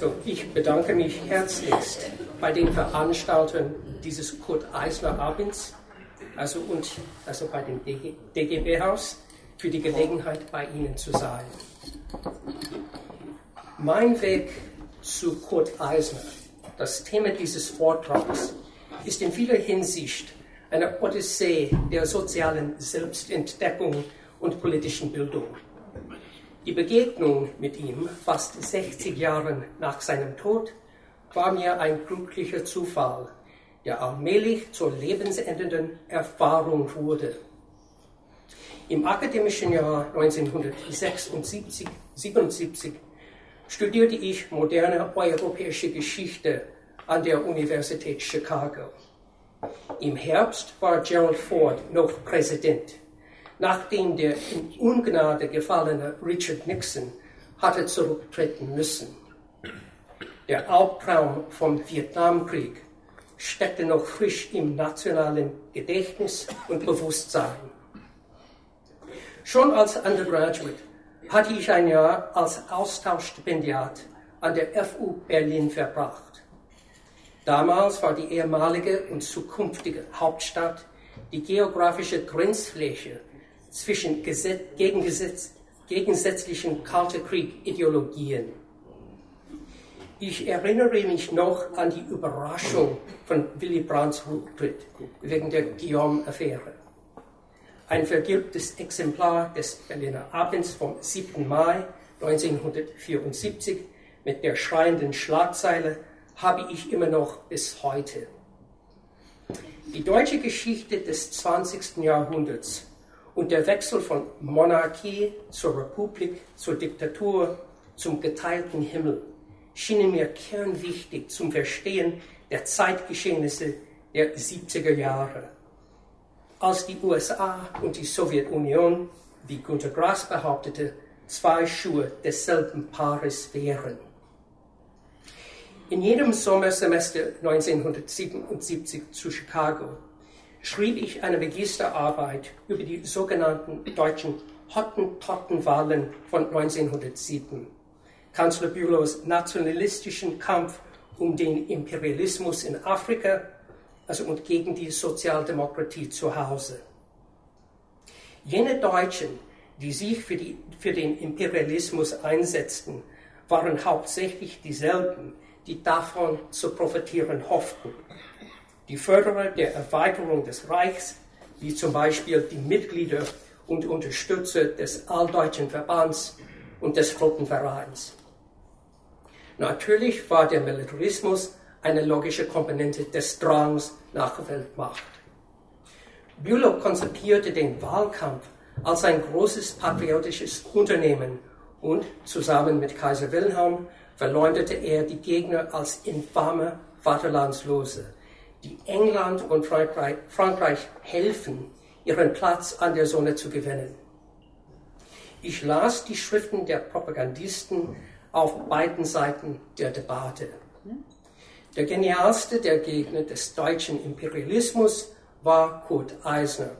So, ich bedanke mich herzlichst bei den Veranstaltern dieses Kurt Eisner Abends, also und also bei dem DG, DGB Haus für die Gelegenheit bei Ihnen zu sein. Mein Weg zu Kurt Eisner, das Thema dieses Vortrags, ist in vieler Hinsicht eine Odyssee der sozialen Selbstentdeckung und politischen Bildung. Die Begegnung mit ihm, fast 60 Jahre nach seinem Tod, war mir ein glücklicher Zufall, der allmählich zur lebensendenden Erfahrung wurde. Im akademischen Jahr 1976 77 studierte ich moderne europäische Geschichte an der Universität Chicago. Im Herbst war Gerald Ford noch Präsident, nachdem der in Ungnade gefallene Richard Nixon hatte zurücktreten müssen. Der Albtraum vom Vietnamkrieg steckte noch frisch im nationalen Gedächtnis und Bewusstsein. Schon als Undergraduate hatte ich ein Jahr als Austauschstipendiat an der FU Berlin verbracht. Damals war die ehemalige und zukünftige Hauptstadt die geografische Grenzfläche zwischen gegensätzlichen Kalten Krieg-Ideologien. Ich erinnere mich noch an die Überraschung von Willy Brandts Rücktritt wegen der Guillaume-Affäre. Ein vergilbtes Exemplar des Berliner Abends vom 7. Mai 1974 mit der schreienden Schlagzeile habe ich immer noch bis heute. Die deutsche Geschichte des 20. Jahrhunderts und der Wechsel von Monarchie zur Republik, zur Diktatur, zum geteilten Himmel schienen mir kernwichtig zum Verstehen der Zeitgeschehnisse der 70er Jahre als die USA und die Sowjetunion, wie Günter Grass behauptete, zwei Schuhe desselben Paares wären. In jedem Sommersemester 1977 zu Chicago schrieb ich eine Magisterarbeit über die sogenannten deutschen Hottentottenwahlen von 1907, Kanzler Bülows nationalistischen Kampf um den Imperialismus in Afrika also und gegen die Sozialdemokratie zu Hause. Jene Deutschen, die sich für, die, für den Imperialismus einsetzten, waren hauptsächlich dieselben, die davon zu profitieren hofften. Die Förderer der Erweiterung des Reichs, wie zum Beispiel die Mitglieder und Unterstützer des Alldeutschen Verbands und des Roten Vereins. Natürlich war der Militarismus eine logische Komponente des Drangs nach Weltmacht. Bülow konzipierte den Wahlkampf als ein großes patriotisches Unternehmen und zusammen mit Kaiser Wilhelm verleumdete er die Gegner als infame Vaterlandslose, die England und Frankreich, helfen, ihren Platz an der Sonne zu gewinnen. Ich las die Schriften der Propagandisten auf beiden Seiten der Debatte. Der genialste der Gegner des deutschen Imperialismus war Kurt Eisner,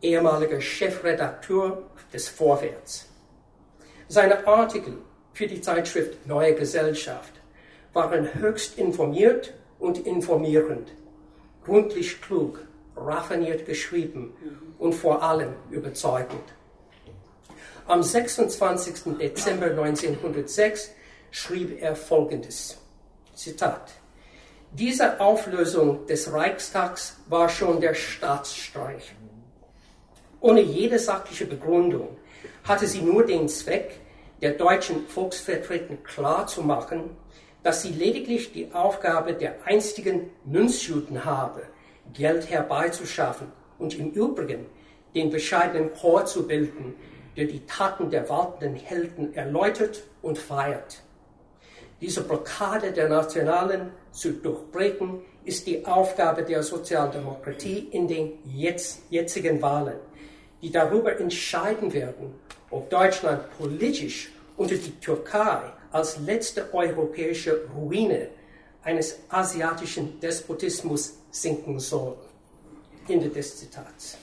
ehemaliger Chefredakteur des Vorwärts. Seine Artikel für die Zeitschrift Neue Gesellschaft waren höchst informiert und informierend, gründlich klug, raffiniert geschrieben und vor allem überzeugend. Am 26. Dezember 1906 schrieb er Folgendes, Zitat, diese Auflösung des Reichstags war schon der Staatsstreich. Ohne jede sachliche Begründung hatte sie nur den Zweck, der deutschen Volksvertretern klarzumachen, dass sie lediglich die Aufgabe der einstigen Münzschuten habe, Geld herbeizuschaffen und im Übrigen den bescheidenen Chor zu bilden, der die Taten der waltenden Helden erläutert und feiert. Diese Blockade der Nationalen zu durchbrechen, ist die Aufgabe der Sozialdemokratie in den jetzt, jetzigen Wahlen, die darüber entscheiden werden, ob Deutschland politisch unter die Türkei als letzte europäische Ruine eines asiatischen Despotismus sinken soll. Ende des Zitats.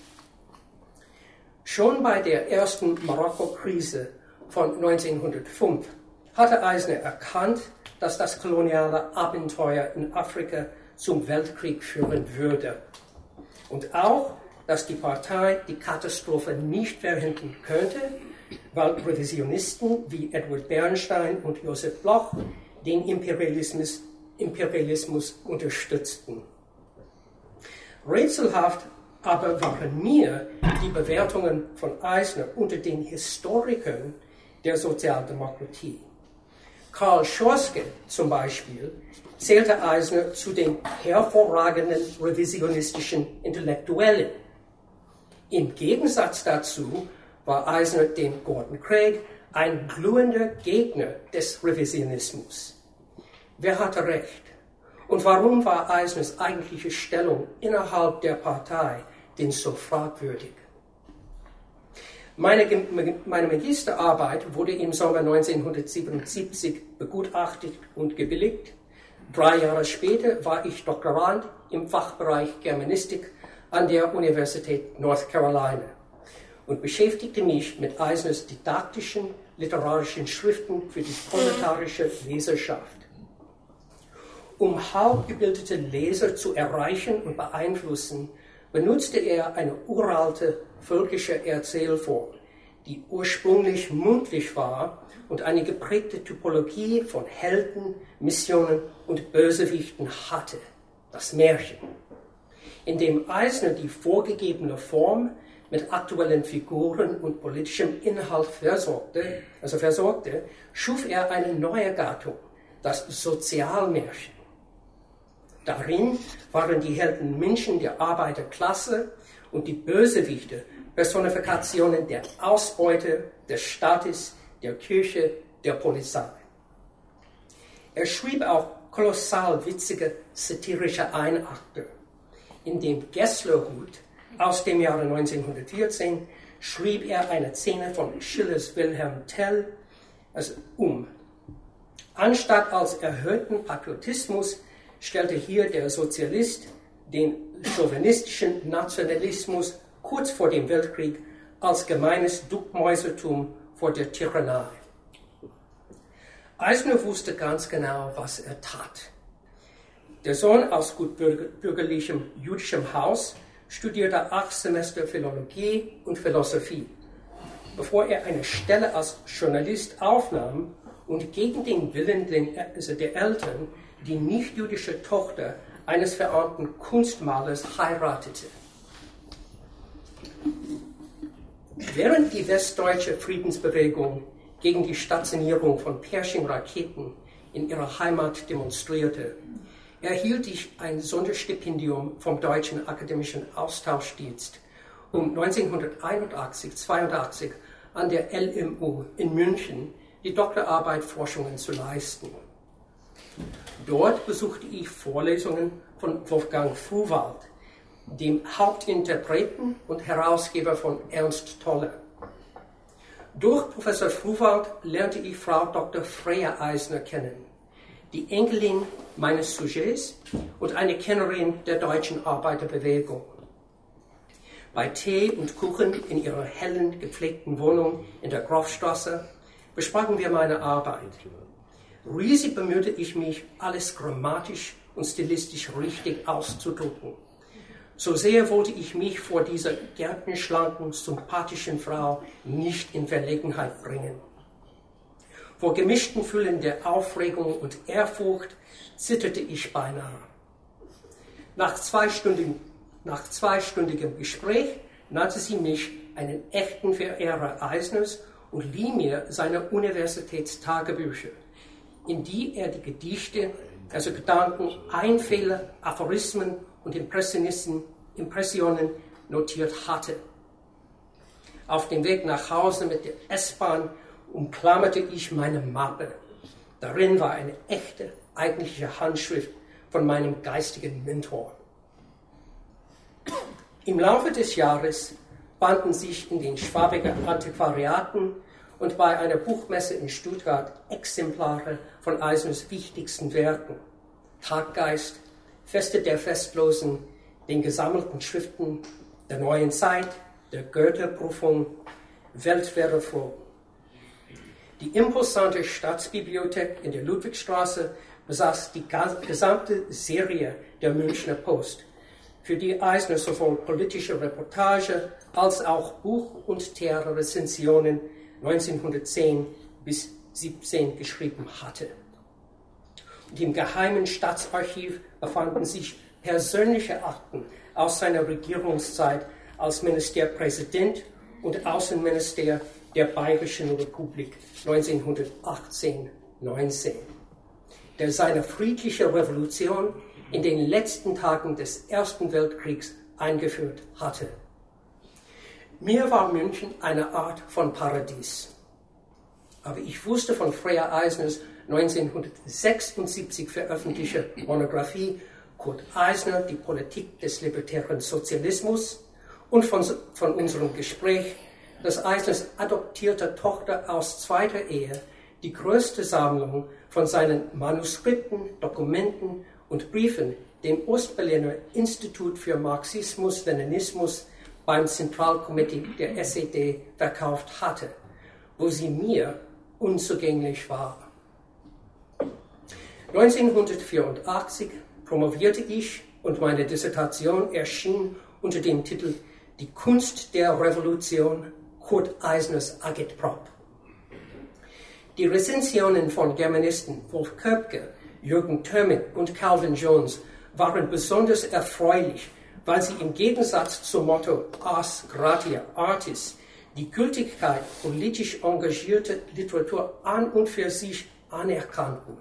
Schon bei der ersten Marokko-Krise von 1905 hatte Eisner erkannt, dass das koloniale Abenteuer in Afrika zum Weltkrieg führen würde. Und auch, dass die Partei die Katastrophe nicht verhindern könnte, weil Revisionisten wie Edward Bernstein und Josef Bloch den Imperialismus, Imperialismus unterstützten. Rätselhaft aber waren mir die Bewertungen von Eisner unter den Historikern der Sozialdemokratie. Karl Schorske zum Beispiel zählte Eisner zu den hervorragenden revisionistischen Intellektuellen. Im Gegensatz dazu war Eisner dem Gordon Craig ein glühender Gegner des Revisionismus. Wer hatte recht? Und warum war Eisners eigentliche Stellung innerhalb der Partei denn so fragwürdig? Meine, meine Magisterarbeit wurde im Sommer 1977 begutachtet und gebilligt. Drei Jahre später war ich Doktorand im Fachbereich Germanistik an der Universität North Carolina und beschäftigte mich mit Eisners didaktischen literarischen Schriften für die proletarische Leserschaft. Um halbgebildete Leser zu erreichen und beeinflussen, benutzte er eine uralte völkische Erzählform, die ursprünglich mündlich war und eine geprägte Typologie von Helden, Missionen und Bösewichten hatte, das Märchen. In dem Eisner die vorgegebene Form mit aktuellen Figuren und politischem Inhalt versorgte, also versorgte, schuf er eine neue Gattung, das Sozialmärchen. Darin waren die Helden Menschen der Arbeiterklasse und die Bösewichte Personifikationen der Ausbeute, des Staates, der Kirche, der Polizei. Er schrieb auch kolossal witzige satirische Einakte. In dem Gesslerhut aus dem Jahre 1914 schrieb er eine Szene von Schillers Wilhelm Tell also um. Anstatt als erhöhten Patriotismus stellte hier der Sozialist den chauvinistischen Nationalismus kurz vor dem Weltkrieg als gemeines Duckmäusertum vor der Tyrannei. Eisner wusste ganz genau, was er tat. Der Sohn aus gutbürgerlichem jüdischem Haus studierte acht Semester Philologie und Philosophie, bevor er eine Stelle als Journalist aufnahm und gegen den Willen also der Eltern die nichtjüdische Tochter eines verarmten Kunstmalers heiratete. Während die westdeutsche Friedensbewegung gegen die Stationierung von Pershing-Raketen in ihrer Heimat demonstrierte, erhielt ich ein Sonderstipendium vom Deutschen Akademischen Austauschdienst, um 1981-82 an der LMU in München die Doktorarbeit Forschungen zu leisten. Dort besuchte ich Vorlesungen von Wolfgang Fruwald, dem Hauptinterpreten und Herausgeber von Ernst Tolle. Durch Professor Fruwald lernte ich Frau Dr. Freya Eisner kennen, die Enkelin meines Sujets und eine Kennerin der deutschen Arbeiterbewegung. Bei Tee und Kuchen in ihrer hellen, gepflegten Wohnung in der Grofstraße besprachen wir meine Arbeit. Riesig bemühte ich mich, alles grammatisch und stilistisch richtig auszudrücken. So sehr wollte ich mich vor dieser gärtenschlanken, sympathischen Frau nicht in Verlegenheit bringen. Vor gemischten Füllen der Aufregung und Ehrfurcht zitterte ich beinahe. Nach, zweistündigen, nach zweistündigem Gespräch nannte sie mich einen echten Verehrer Eisners und lieh mir seine Universitätstagebücher in die er die Gedichte, also Gedanken, Einfälle, Aphorismen und Impressionen notiert hatte. Auf dem Weg nach Hause mit der S-Bahn umklammerte ich meine Mappe. Darin war eine echte, eigentliche Handschrift von meinem geistigen Mentor. Im Laufe des Jahres banden sich in den Schwabiger Antiquariaten und bei einer Buchmesse in Stuttgart Exemplare von Eisners wichtigsten Werken. Taggeist, Feste der Festlosen, den gesammelten Schriften der neuen Zeit, der Goethe-Prüfung, Welt wäre froh. Die imposante Staatsbibliothek in der Ludwigstraße besaß die gesamte Serie der Münchner Post, für die Eisner sowohl politische Reportage als auch Buch- und Theaterrezensionen 1910 bis 17 geschrieben hatte. Und Im geheimen Staatsarchiv befanden sich persönliche Akten aus seiner Regierungszeit als Ministerpräsident und Außenminister der Bayerischen Republik 1918-19, der seine friedliche Revolution in den letzten Tagen des Ersten Weltkriegs eingeführt hatte. Mir war München eine Art von Paradies. Aber ich wusste von Freya Eisners 1976 veröffentlichte Monographie Kurt Eisner, die Politik des libertären Sozialismus und von, von unserem Gespräch, dass Eisners adoptierte Tochter aus zweiter Ehe die größte Sammlung von seinen Manuskripten, Dokumenten und Briefen dem Ostberliner Institut für Marxismus-Leninismus beim Zentralkomitee der SED verkauft hatte, wo sie mir unzugänglich war. 1984 promovierte ich und meine Dissertation erschien unter dem Titel Die Kunst der Revolution Kurt Eisners Agitprop. Die Rezensionen von Germanisten Wolf Köpke, Jürgen Thöming und Calvin Jones waren besonders erfreulich, weil sie im Gegensatz zum Motto Ars gratia artis die Gültigkeit politisch engagierter Literatur an und für sich anerkannten.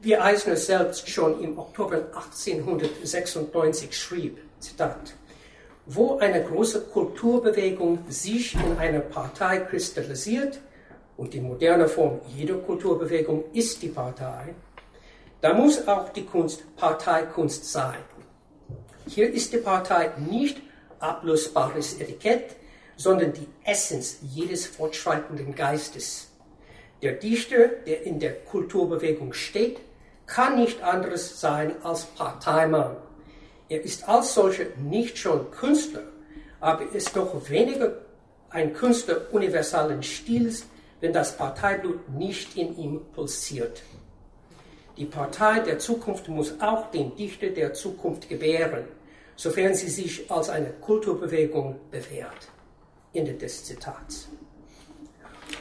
Wie Eisner selbst schon im Oktober 1896 schrieb, Zitat, wo eine große Kulturbewegung sich in einer Partei kristallisiert, und die moderne Form jeder Kulturbewegung ist die Partei, da muss auch die Kunst Parteikunst sein. Hier ist die Partei nicht ablösbares Etikett, sondern die Essenz jedes fortschreitenden Geistes. Der Dichter, der in der Kulturbewegung steht, kann nicht anderes sein als Parteimann. Er ist als solcher nicht schon Künstler, aber ist doch weniger ein Künstler universalen Stils, wenn das Parteiblut nicht in ihm pulsiert. Die Partei der Zukunft muss auch den Dichter der Zukunft gebären, sofern sie sich als eine Kulturbewegung bewährt. Ende des Zitats.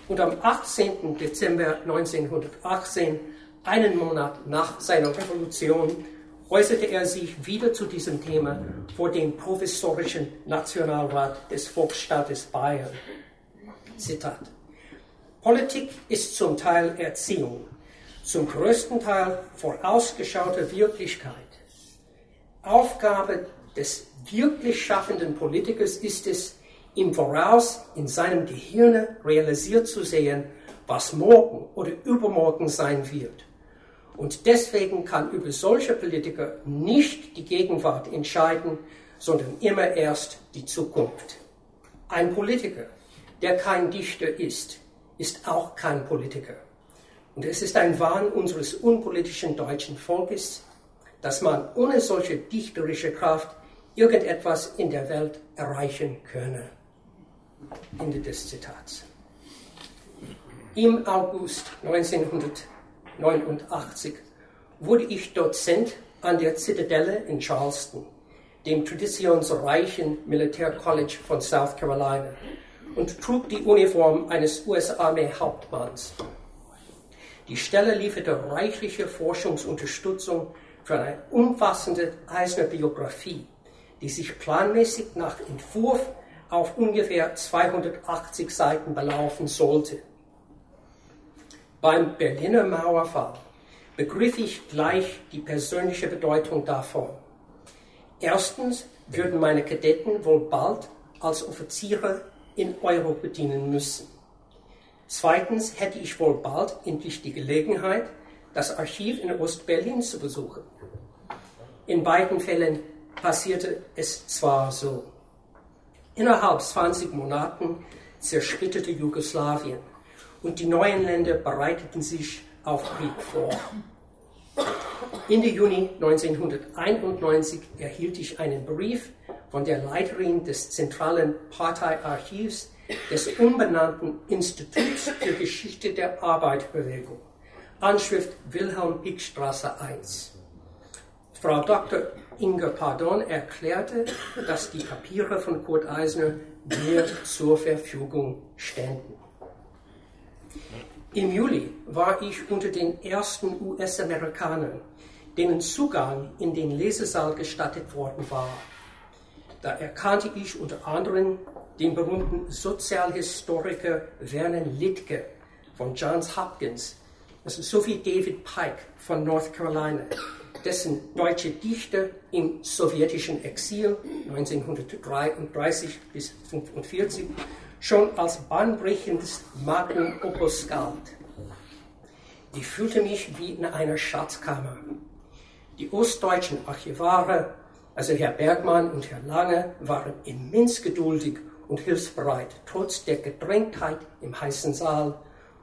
Und am 18. Dezember 1918, einen Monat nach seiner Revolution, äußerte er sich wieder zu diesem Thema vor dem provisorischen Nationalrat des Volksstaates Bayern. Zitat. Politik ist zum Teil Erziehung, zum größten Teil vorausgeschaute Wirklichkeit. Aufgabe des wirklich schaffenden Politikers ist es, im Voraus in seinem Gehirn realisiert zu sehen, was morgen oder übermorgen sein wird. Und deswegen kann über solche Politiker nicht die Gegenwart entscheiden, sondern immer erst die Zukunft. Ein Politiker, der kein Dichter ist, ist auch kein Politiker. Und es ist ein Wahn unseres unpolitischen deutschen Volkes, dass man ohne solche dichterische Kraft irgendetwas in der Welt erreichen könne. Ende des Zitats. Im August 1989 wurde ich Dozent an der Zitadelle in Charleston, dem traditionsreichen Militärcollege von South Carolina, und trug die Uniform eines US-Armee-Hauptmanns. Die Stelle lieferte reichliche Forschungsunterstützung für eine umfassende Eisner Biografie, die sich planmäßig nach Entwurf auf ungefähr 280 Seiten belaufen sollte. Beim Berliner Mauerfall begriff ich gleich die persönliche Bedeutung davon. Erstens würden meine Kadetten wohl bald als Offiziere in Europa dienen müssen. Zweitens hätte ich wohl bald endlich die Gelegenheit, das Archiv in Ostberlin zu besuchen. In beiden Fällen passierte es zwar so. Innerhalb 20 Monaten zersplitterte Jugoslawien und die neuen Länder bereiteten sich auf Krieg vor. Ende Juni 1991 erhielt ich einen Brief von der Leiterin des zentralen Parteiarchivs des unbenannten Instituts für Geschichte der Arbeiterbewegung, Anschrift Wilhelm Pickstraße 1. Frau Dr. Inge Pardon erklärte, dass die Papiere von Kurt Eisner mir zur Verfügung ständen. Im Juli war ich unter den ersten US-Amerikanern, denen Zugang in den Lesesaal gestattet worden war. Da erkannte ich unter anderem den berühmten Sozialhistoriker Werner Littke von Johns Hopkins sowie David Pike von North Carolina, dessen deutsche Dichter im sowjetischen Exil 1933 bis 1945 schon als bahnbrechendes Magnum Opus galt. Ich fühlte mich wie in einer Schatzkammer. Die ostdeutschen Archivare, also Herr Bergmann und Herr Lange, waren immens geduldig und hilfsbereit, trotz der Gedrängtheit im heißen Saal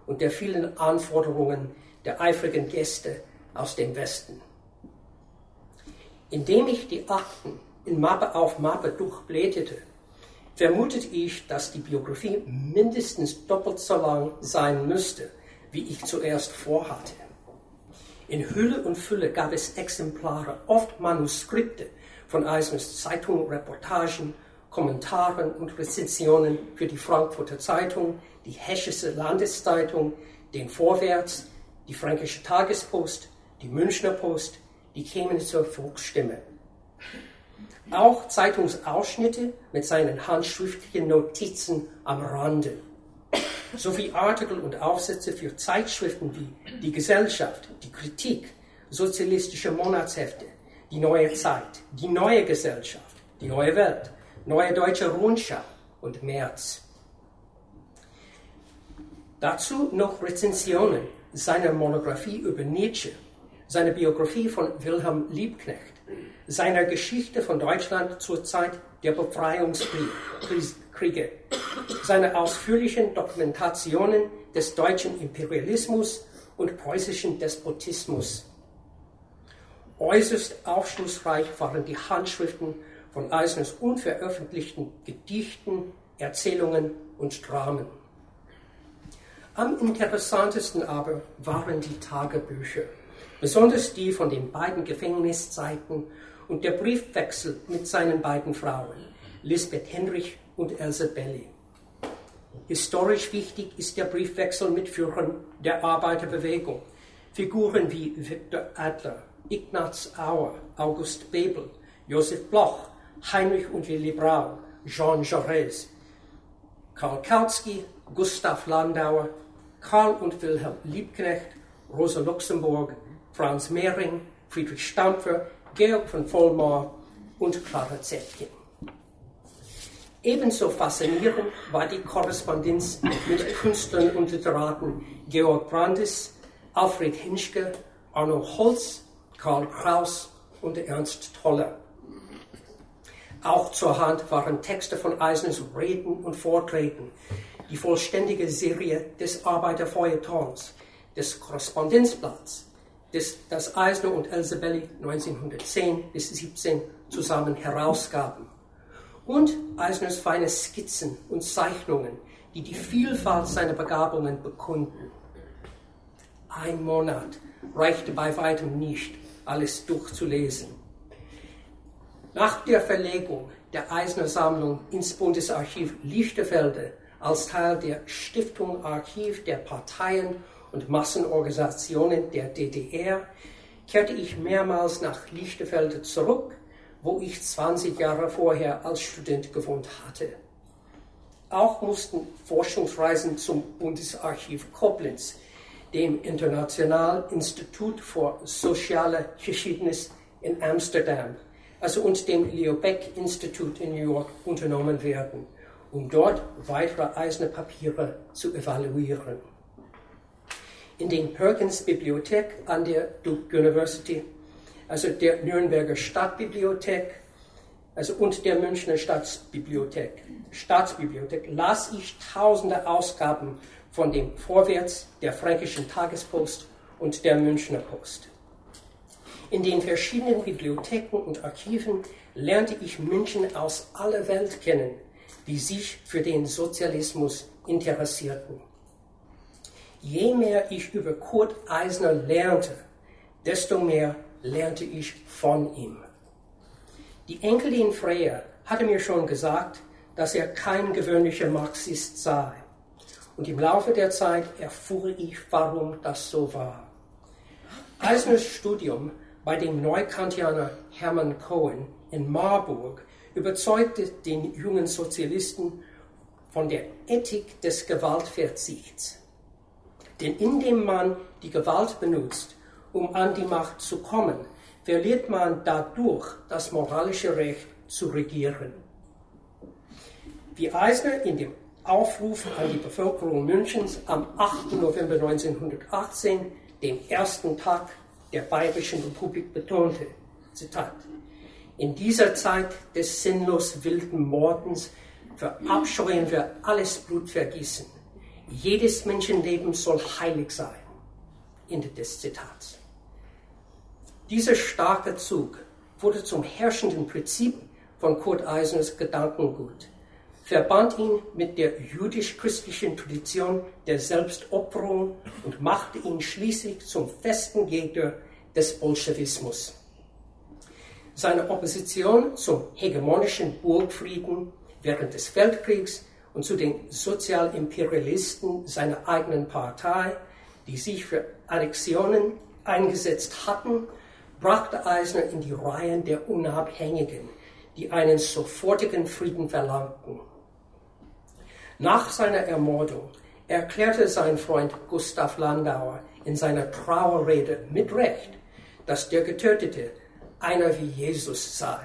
und der vielen Anforderungen der eifrigen Gäste aus dem Westen. Indem ich die Akten in Mappe auf Mappe durchblätterte, vermutete ich, dass die Biografie mindestens doppelt so lang sein müsste, wie ich zuerst vorhatte. In Hülle und Fülle gab es Exemplare, oft Manuskripte von Eisners Zeitungen, Reportagen, Kommentaren und Rezensionen für die Frankfurter Zeitung, die Hessische Landeszeitung, den Vorwärts, die Fränkische Tagespost, die Münchner Post, die Chemnitzer Volksstimme. Auch Zeitungsausschnitte mit seinen handschriftlichen Notizen am Rande, sowie Artikel und Aufsätze für Zeitschriften wie Die Gesellschaft, die Kritik, sozialistische Monatshefte, die neue Zeit, die neue Gesellschaft, die neue Welt, neue deutsche Rundschau und März. Dazu noch Rezensionen seiner Monographie über Nietzsche, seiner Biografie von Wilhelm Liebknecht, seiner Geschichte von Deutschland zur Zeit der Befreiungskriege, seine ausführlichen Dokumentationen des deutschen Imperialismus und preußischen Despotismus. Äußerst aufschlussreich waren die Handschriften von Eisners unveröffentlichten Gedichten, Erzählungen und Dramen. Am interessantesten aber waren die Tagebücher, besonders die von den beiden Gefängniszeiten und der Briefwechsel mit seinen beiden Frauen, Lisbeth Henrich und Else Belli. Historisch wichtig ist der Briefwechsel mit Führern der Arbeiterbewegung, Figuren wie Viktor Adler, Ignaz Auer, August Bebel, Josef Bloch, Heinrich und Willy Brau, Jean Jaurès, Karl Kautsky, Gustav Landauer, Karl und Wilhelm Liebknecht, Rosa Luxemburg, Franz Mehring, Friedrich Stampfer, Georg von Vollmar und Clara Zetkin. Ebenso faszinierend war die Korrespondenz mit Künstlern und Literaten Georg Brandes, Alfred Hinschke, Arno Holz, Karl Kraus und Ernst Toller. Auch zur Hand waren Texte von Eisners Reden und Vorträgen, die vollständige Serie des Arbeiterfeuilletons, des Korrespondenzblatts, des, das Eisner und Elsebelli 1910 bis 17 zusammen herausgaben. Und Eisners feine Skizzen und Zeichnungen, die die Vielfalt seiner Begabungen bekunden. Ein Monat reichte bei weitem nicht, alles durchzulesen. Nach der Verlegung der Eisner Sammlung ins Bundesarchiv Lichterfelde als Teil der Stiftung Archiv der Parteien und Massenorganisationen der DDR kehrte ich mehrmals nach Lichterfelde zurück, wo ich 20 Jahre vorher als Student gewohnt hatte. Auch mussten Forschungsreisen zum Bundesarchiv Koblenz, dem International Institut für Soziale Geschiedenis in Amsterdam, also und dem Leo Beck Institut in New York unternommen werden um dort weitere eiserne Papiere zu evaluieren. In den Perkins Bibliothek an der Duke University, also der Nürnberger Stadtbibliothek also und der Münchner Staatsbibliothek, Staatsbibliothek las ich tausende Ausgaben von dem Vorwärts der Fränkischen Tagespost und der Münchner Post. In den verschiedenen Bibliotheken und Archiven lernte ich München aus aller Welt kennen, die sich für den Sozialismus interessierten. Je mehr ich über Kurt Eisner lernte, desto mehr lernte ich von ihm. Die Enkelin Freya hatte mir schon gesagt, dass er kein gewöhnlicher Marxist sei. Und im Laufe der Zeit erfuhr ich, warum das so war. Eisners Studium bei dem Neukantianer Hermann Cohen in Marburg überzeugte den jungen Sozialisten von der Ethik des Gewaltverzichts. Denn indem man die Gewalt benutzt, um an die Macht zu kommen, verliert man dadurch das moralische Recht zu regieren. Wie Eisner in dem Aufruf an die Bevölkerung Münchens am 8. November 1918, dem ersten Tag der Bayerischen Republik, betonte, Zitat, in dieser Zeit des sinnlos wilden Mordens verabscheuen wir alles Blutvergießen. Jedes Menschenleben soll heilig sein. Ende des Zitats. Dieser starke Zug wurde zum herrschenden Prinzip von Kurt Eisners Gedankengut, verband ihn mit der jüdisch-christlichen Tradition der Selbstopferung und machte ihn schließlich zum festen Gegner des Bolschewismus. Seine Opposition zum hegemonischen Burgfrieden während des Weltkriegs und zu den Sozialimperialisten seiner eigenen Partei, die sich für Annexionen eingesetzt hatten, brachte Eisner in die Reihen der Unabhängigen, die einen sofortigen Frieden verlangten. Nach seiner Ermordung erklärte sein Freund Gustav Landauer in seiner Trauerrede mit Recht, dass der Getötete einer wie Jesus sei.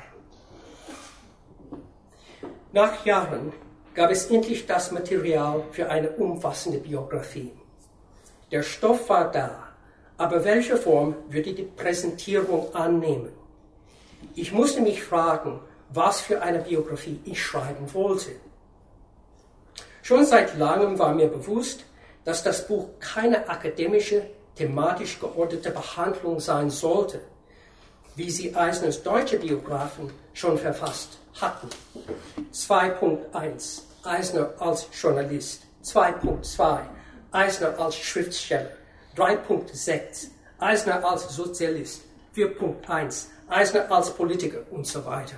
Nach Jahren gab es endlich das Material für eine umfassende Biografie. Der Stoff war da, aber welche Form würde die Präsentierung annehmen? Ich musste mich fragen, was für eine Biografie ich schreiben wollte. Schon seit langem war mir bewusst, dass das Buch keine akademische, thematisch geordnete Behandlung sein sollte, wie sie Eisners deutsche Biografen schon verfasst hatten. 2.1 Eisner als Journalist. 2.2 Eisner als Schriftsteller. 3.6 Eisner als Sozialist. 4.1 Eisner als Politiker und so weiter.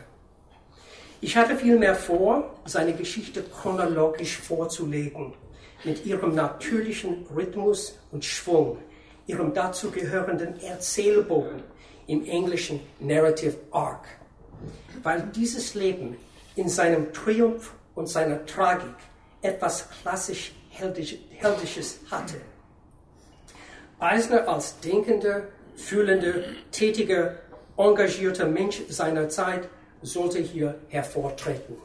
Ich hatte vielmehr vor, seine Geschichte chronologisch vorzulegen, mit ihrem natürlichen Rhythmus und Schwung, ihrem dazugehörenden Erzählbogen im englischen Narrative Arc, weil dieses Leben in seinem Triumph und seiner Tragik etwas klassisch Heldisches hatte. Eisner als denkender, fühlender, tätiger, engagierter Mensch seiner Zeit sollte hier hervortreten.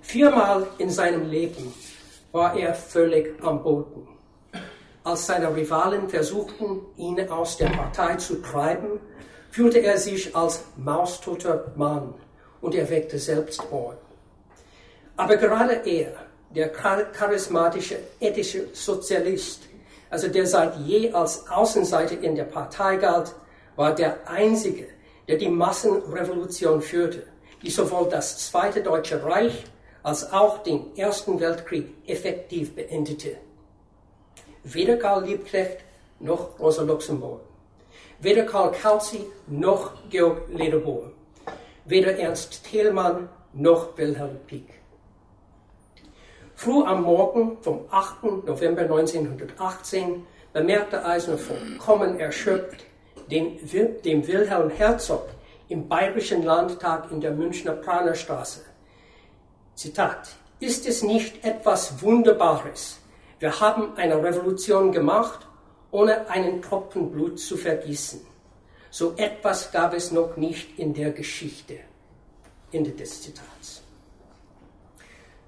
Viermal in seinem Leben war er völlig am Boden. Als seine Rivalen versuchten, ihn aus der Partei zu treiben, fühlte er sich als maustoter Mann und erweckte Selbstmord. Aber gerade er, der charismatische ethische Sozialist, also der seit je als Außenseiter in der Partei galt, war der Einzige, der die Massenrevolution führte, die sowohl das Zweite Deutsche Reich als auch den Ersten Weltkrieg effektiv beendete. Weder Karl Liebknecht noch Rosa Luxemburg, weder Karl Kautsky noch Georg Lederbohr, weder Ernst Thälmann noch Wilhelm Pieck. Früh am Morgen vom 8. November 1918 bemerkte Eisner vollkommen erschöpft, dem, dem Wilhelm Herzog im Bayerischen Landtag in der Münchner Pranerstraße. Zitat, ist es nicht etwas Wunderbares? Wir haben eine Revolution gemacht, ohne einen Tropfen Blut zu vergießen. So etwas gab es noch nicht in der Geschichte. Ende des Zitats.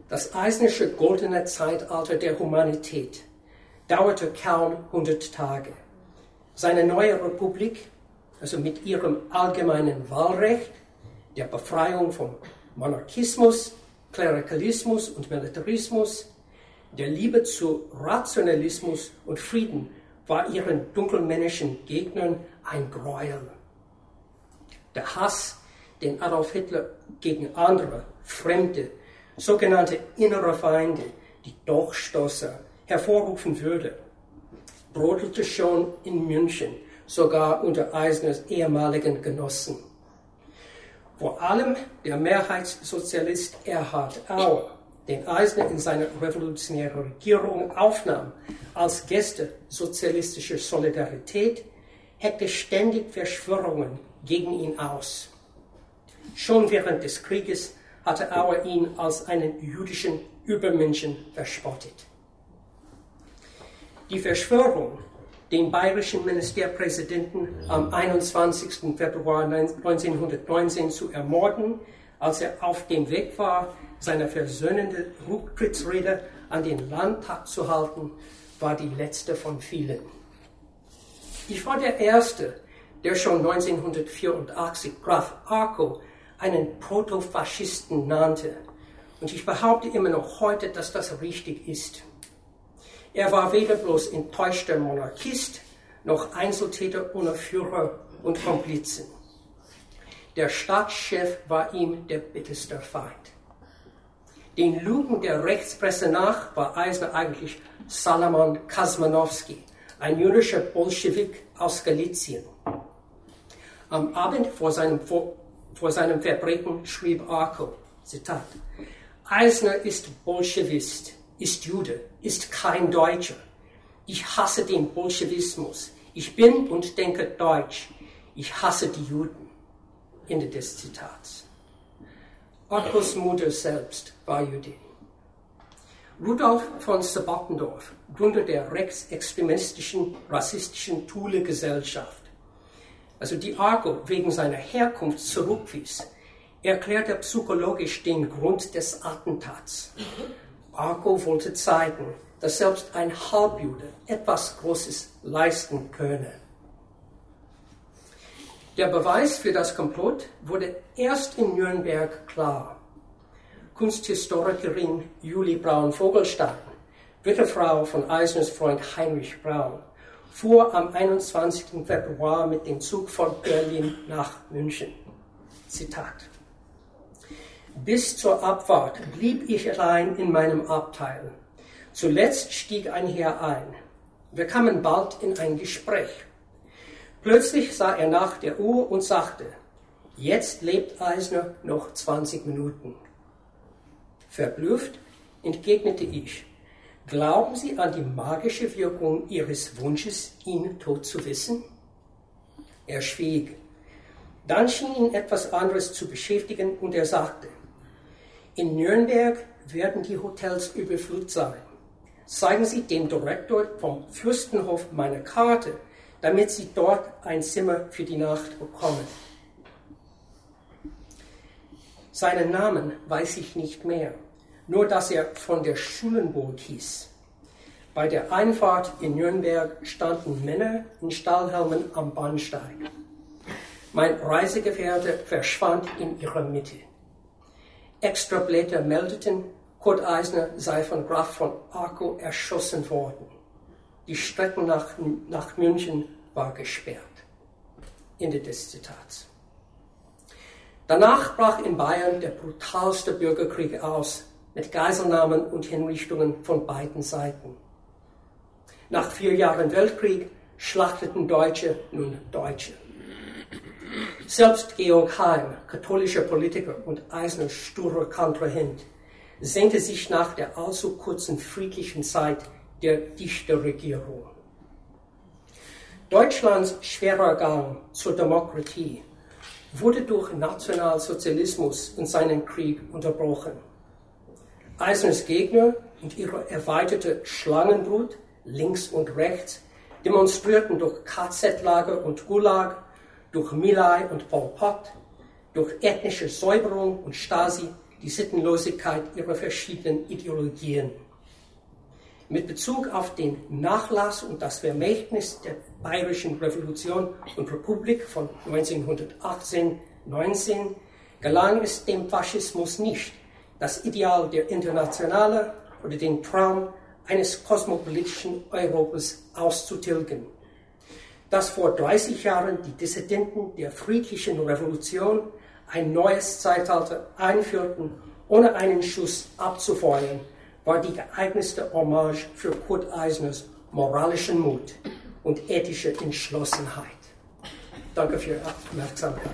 Das eisnische goldene Zeitalter der Humanität dauerte kaum 100 Tage. Seine neue Republik, also mit ihrem allgemeinen Wahlrecht, der Befreiung vom Monarchismus, Klerikalismus und Militarismus, der Liebe zu Rationalismus und Frieden, war ihren dunkelmännischen Gegnern ein Gräuel. Der Hass, den Adolf Hitler gegen andere, fremde, sogenannte innere Feinde, die Durchstoßer, hervorrufen würde, brodelte schon in München, sogar unter Eisners ehemaligen Genossen. Vor allem der Mehrheitssozialist Erhard Auer, den Eisner in seine revolutionäre Regierung aufnahm, als Gäste sozialistischer Solidarität, heckte ständig Verschwörungen gegen ihn aus. Schon während des Krieges hatte Auer ihn als einen jüdischen Übermenschen verspottet. Die Verschwörung, den bayerischen Ministerpräsidenten am 21. Februar 1919 zu ermorden, als er auf dem Weg war, seine versöhnende Rücktrittsrede an den Landtag zu halten, war die letzte von vielen. Ich war der Erste, der schon 1984 Graf Arco einen Protofaschisten nannte. Und ich behaupte immer noch heute, dass das richtig ist. Er war weder bloß enttäuschter Monarchist, noch Einzeltäter ohne Führer und Komplizen. Der Staatschef war ihm der bitterste Feind. Den Lügen der Rechtspresse nach war Eisner eigentlich Salomon Kosmanowski, ein jüdischer Bolschewik aus Galizien. Am Abend vor seinem, vor, vor seinem Verbrechen schrieb Arco, Zitat, Eisner ist Bolschewist, ist Jude, ist kein Deutscher. Ich hasse den Bolschewismus. Ich bin und denke deutsch. Ich hasse die Juden. Ende des Zitats. Ottos Mutter selbst war Jüdin. Rudolf von Sabattendorf, Gründer der rechtsextremistischen, rassistischen Thule-Gesellschaft, also die Argo wegen seiner Herkunft zurückwies, erklärte psychologisch den Grund des Attentats. Argo wollte zeigen, dass selbst ein Halbjude etwas Großes leisten könne. Der Beweis für das Komplott wurde erst in Nürnberg klar. Kunsthistorikerin Julie Braun-Vogelstein, Witterfrau von Eisners Freund Heinrich Braun, fuhr am 21. Februar mit dem Zug von Berlin nach München. Zitat. Bis zur Abfahrt blieb ich allein in meinem Abteil. Zuletzt stieg ein Herr ein. Wir kamen bald in ein Gespräch. Plötzlich sah er nach der Uhr und sagte, jetzt lebt Eisner noch 20 Minuten. Verblüfft entgegnete ich, glauben Sie an die magische Wirkung Ihres Wunsches, ihn tot zu wissen? Er schwieg. Dann schien ihn etwas anderes zu beschäftigen und er sagte, in Nürnberg werden die Hotels überflutet sein. Zeigen Sie dem Direktor vom Fürstenhof meine Karte, damit Sie dort ein Zimmer für die Nacht bekommen. Seinen Namen weiß ich nicht mehr, nur dass er von der Schulenburg hieß. Bei der Einfahrt in Nürnberg standen Männer in Stahlhelmen am Bahnsteig. Mein Reisegefährte verschwand in ihrer Mitte. Extrablätter meldeten, Kurt Eisner sei von Graf von Arco erschossen worden. Die Strecke nach, nach München war gesperrt. Ende des Zitats. Danach brach in Bayern der brutalste Bürgerkrieg aus, mit Geiselnahmen und Hinrichtungen von beiden Seiten. Nach vier Jahren Weltkrieg schlachteten Deutsche nun Deutsche. Selbst Georg Heim, katholischer Politiker und Eisner sturer Kontrahent, sehnte sich nach der allzu kurzen friedlichen Zeit der Dichterregierung. Deutschlands schwerer Gang zur Demokratie wurde durch Nationalsozialismus und seinen Krieg unterbrochen. Eisners Gegner und ihre erweiterte Schlangenbrut links und rechts demonstrierten durch KZ-Lager und Gulag durch Milai und Pol Pot, durch ethnische Säuberung und Stasi die Sittenlosigkeit ihrer verschiedenen Ideologien. Mit Bezug auf den Nachlass und das Vermächtnis der Bayerischen Revolution und Republik von 1918-19 gelang es dem Faschismus nicht, das Ideal der Internationale oder den Traum eines kosmopolitischen Europas auszutilgen. Das vor 30 Jahren die Dissidenten der friedlichen Revolution ein neues Zeitalter einführten, ohne einen Schuss abzufeuern, war die geeignete Hommage für Kurt Eisners moralischen Mut und ethische Entschlossenheit. Danke für Ihre Aufmerksamkeit.